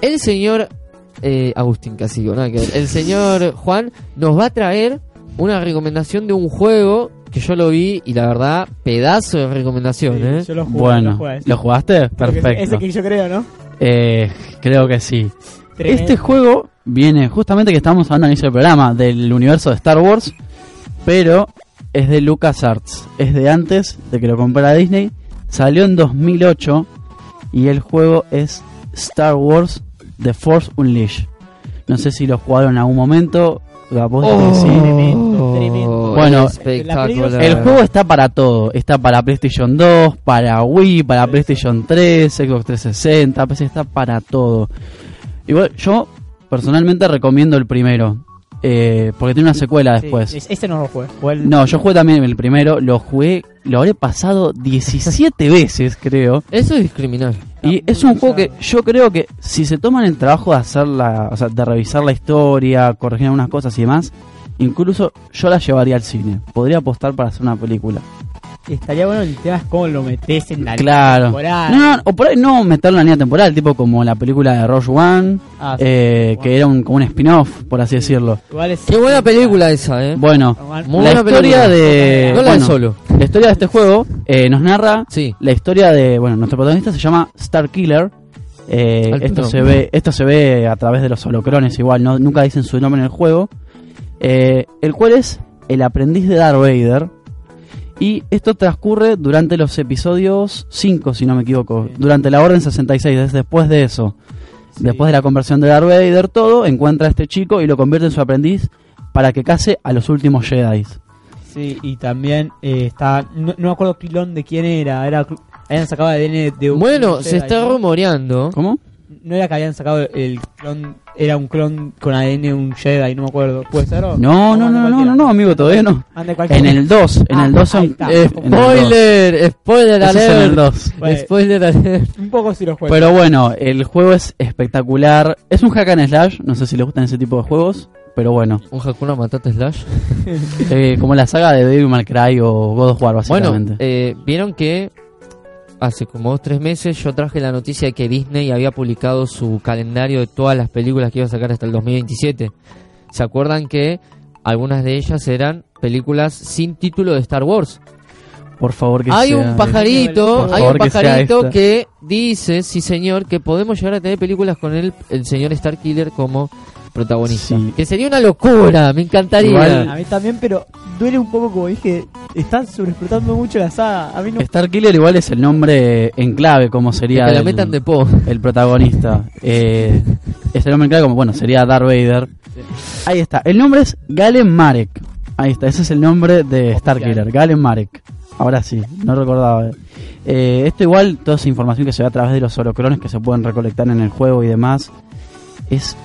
el señor eh, Agustín Casigo, nada que ver. el señor Juan nos va a traer una recomendación de un juego que yo lo vi y la verdad, pedazo de recomendación, Sí, ¿eh? Yo lo jugué, Bueno, lo jugué. ¿lo jugaste? Que Perfecto. Ese que yo creo, ¿no? Eh, creo que sí. Tremendo. Este juego viene justamente que estamos hablando al inicio del programa del universo de Star Wars, pero es de LucasArts. Es de antes de que lo comprara Disney. Salió en 2008 y el juego es Star Wars The Force Unleashed. No sé si lo jugaron en algún momento. Tremendo, tremendo. Bueno, espectacular. El juego está para todo. Está para PlayStation 2, para Wii, para PlayStation 3, Xbox 360, PC está para todo. Igual yo personalmente recomiendo el primero. eh, porque tiene una secuela Sí, después. es- este no lo jugué. jugué el- No, yo jugué también el primero. Lo jugué, lo habré pasado 17 (laughs) veces, creo. Eso es discriminar. Y es un juego que yo creo que si se toman el trabajo de hacer la, o sea, de revisar la historia, corregir algunas cosas y demás, incluso yo la llevaría al cine. Podría apostar para hacer una película. Estaría bueno el tema es cómo lo metes en la Claro. temporada. No, no, o por ahí no meterlo en la línea temporal, tipo como la película de Rogue One, Ah, sí. eh, que era un, como un spin-off, por así decirlo. Es- Qué buena película esa, ¿eh? Bueno, Muy la historia película. de... No la bueno, solo. La historia de este juego eh, nos narra Sí. la historia de... Bueno, nuestro protagonista se llama Star Killer. Eh, esto, se ve, esto se ve a través de los holocrones igual, no, nunca dicen su nombre en el juego. Eh, el cual es el aprendiz de Darth Vader. Y esto transcurre durante los episodios 5, si no me equivoco. Sí. Durante la Orden 66, es después de eso. Sí. Después de la conversión de Darth Vader, todo, encuentra a este chico y lo convierte en su aprendiz para que case a los últimos Jedi. Sí, y también eh, está. No, no me acuerdo clon de quién era. era habían sacado ADN de un. Bueno, se está ¿no? rumoreando. ¿Cómo? No era que habían sacado el clon. Era un clon con ADN un Jedi, no me acuerdo. ¿Puede ser? o? No, no, no, no, no, no, amigo, todavía no. Anda cualquiera. En el 2, en Ah, el 2 ahí son... el dos. Spoiler, spoiler Ese es en el alert. 2. Bueno. Spoiler alert. Un poco si lo juego. Pero bueno, el juego es espectacular. Es un hack and slash, no sé si les gustan ese tipo de juegos, pero bueno. Un Hakuna Matata Slash. (laughs) Eh, como la saga de Devil May Cry o God of War, Bueno, básicamente. eh, vieron que hace como dos tres meses yo traje la noticia de que Disney había publicado su calendario de todas las películas que iba a sacar hasta el 2027. ¿Se acuerdan que algunas de ellas eran películas sin título de Star Wars? Por favor que hay sea un pajarito, hay un pajarito que dice, sí señor, que podemos llegar a tener películas con el, el señor Starkiller como protagonista. Sí. Que sería una locura, me encantaría. Igual- A mí también, pero duele un poco, como dije. Están sobreexplotando mucho la saga. A mí no. Star Killer igual es el nombre en clave, como sería que la el, metan de po. (laughs) el protagonista. Eh, es el nombre en clave, como bueno, sería Darth Vader. Ahí está, el nombre es Galen Marek. Ahí está, ese es el nombre de Star Oficial. Killer, Galen Marek. Ahora sí, no recordaba. Eh, esto igual, toda esa información que se ve a través de los holocrones que se pueden recolectar en el juego y demás, es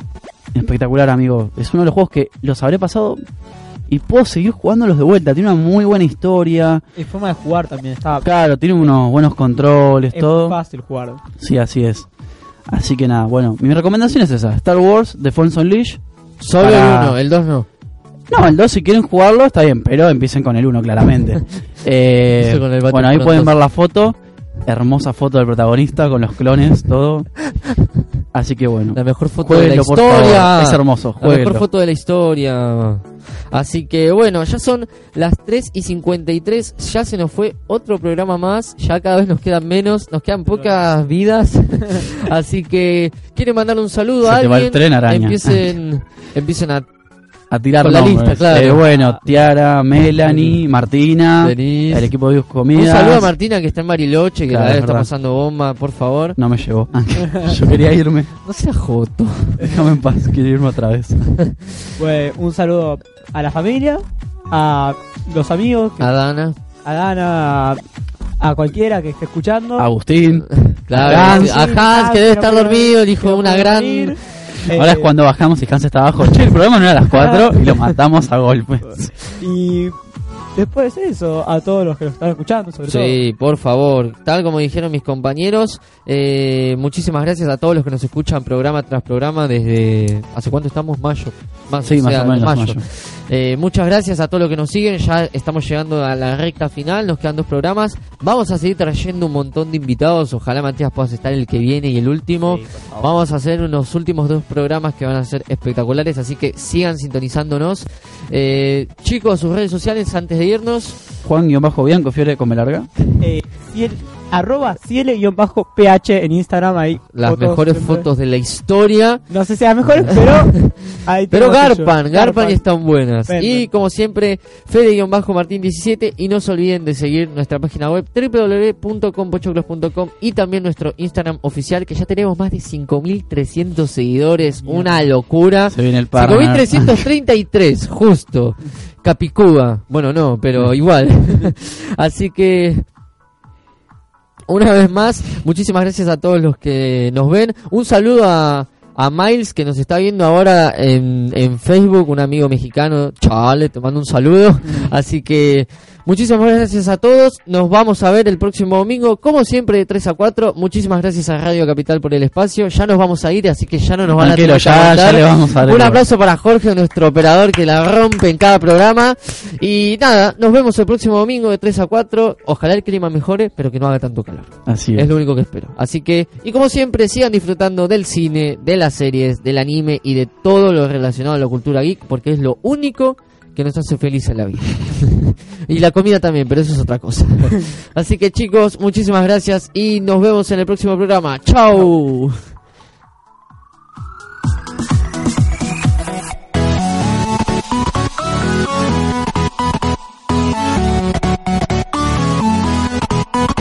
espectacular, amigo. Es uno de los juegos que los habré pasado y puedo seguir jugándolos de vuelta. Tiene una muy buena historia. Es forma de jugar también. Está. Claro, tiene unos buenos controles, es todo. fácil jugar. Sí, así es. Así que nada, bueno, mi recomendación es esa: Star Wars, The Force Unleashed. Solo Para- el uno, el dos no. No, el 2 si quieren jugarlo está bien, pero empiecen con el 1 claramente. (laughs) Eh, Empiecen con el bueno, ahí pueden 2. ver la foto. Hermosa foto del protagonista con los clones, todo. Así que bueno. La mejor foto de la Jueguelo, historia. Es hermoso, La mejor jueguelo. foto de la historia. Así que bueno, ya son las 3 y 53. Ya se nos fue otro programa más. Ya cada vez nos quedan menos. Nos quedan pocas vidas. (laughs) Así que quieren mandar un saludo Se a te va alguien. el tren, araña. Empiecen, (laughs) empiecen a A tirar Con la nombres. lista, claro. Eh, bueno, Tiara, Melanie, Martina, Denise. el equipo de Dios Un Comidas. saludo a Martina que está en Bariloche, que Claro, la verdad es pasando bomba, por favor. No me llevó. (laughs) (laughs) Yo quería irme. No seas joto. Déjame en paz, quiero irme otra vez. (laughs) Pues, un saludo a la familia, a los amigos, que- A Dana. a Dana, a, a cualquiera que esté escuchando. Agustín. Claro, A Hans. a Hans, que debe no estar dormido, el hijo de una gran. venir. Ahora Eh, es cuando bajamos y Hans está abajo. Che, el programa no era a las 4 y lo matamos a golpes. Y después eso, a todos los que nos están escuchando, sobre todo. Sí, por favor. Tal como dijeron mis compañeros, eh, muchísimas gracias a todos los que nos escuchan programa tras programa desde... ¿Hace cuánto estamos? Mayo. Más, Sí, sea, o menos, mayo. mayo. Eh, muchas gracias a todos los que nos siguen. Ya estamos llegando a la recta final. Nos quedan dos programas. Vamos a seguir trayendo un montón de invitados. Ojalá Matías puedas estar el que viene y el último. Vamos a hacer unos últimos dos programas que van a ser espectaculares. Así que sigan sintonizándonos. Eh, chicos, sus redes sociales antes de irnos. Juan-Bianco Fiore con larga. Eh, ciel- arroba ciele-ph en Instagram ahí. Las fotos mejores siempre. fotos de la historia. No sé si las mejores, pero. (laughs) ahí Pero garpan, garpan y están buenas. Ven, Y ven. como siempre, Fede-Martín17 y no se olviden de seguir nuestra página web www.compochoclos.com y también nuestro Instagram oficial que ya tenemos más de 5.300 seguidores. Una locura. Se viene el par. 5.333, justo. Capicúa. Bueno, no, pero igual. (laughs) Así que... Una vez más, muchísimas gracias a todos los que nos ven. Un saludo a, a Miles que nos está viendo ahora en, en Facebook, un amigo mexicano. Chale, te mando un saludo. Así que muchísimas gracias a todos. Nos vamos a ver el próximo domingo, como siempre, de 3 a 4. Muchísimas gracias a Radio Capital por el espacio. Ya nos vamos a ir, así que ya no nos van a Tranquilo, ya, ya le vamos a Un aplauso para Jorge, nuestro operador que la rompe en cada programa. Y nada, nos vemos el próximo domingo de 3 a 4. Ojalá el clima mejore, pero que no haga tanto calor. Así Es es. lo único que espero. Así que, y como siempre, sigan disfrutando del cine, de las series, del anime y de todo lo relacionado a la cultura geek, porque es lo único que nos hace felices en la vida. (laughs) y la comida también, pero eso es otra cosa. (laughs) Así que chicos, muchísimas gracias y nos vemos en el próximo programa. ¡Chao!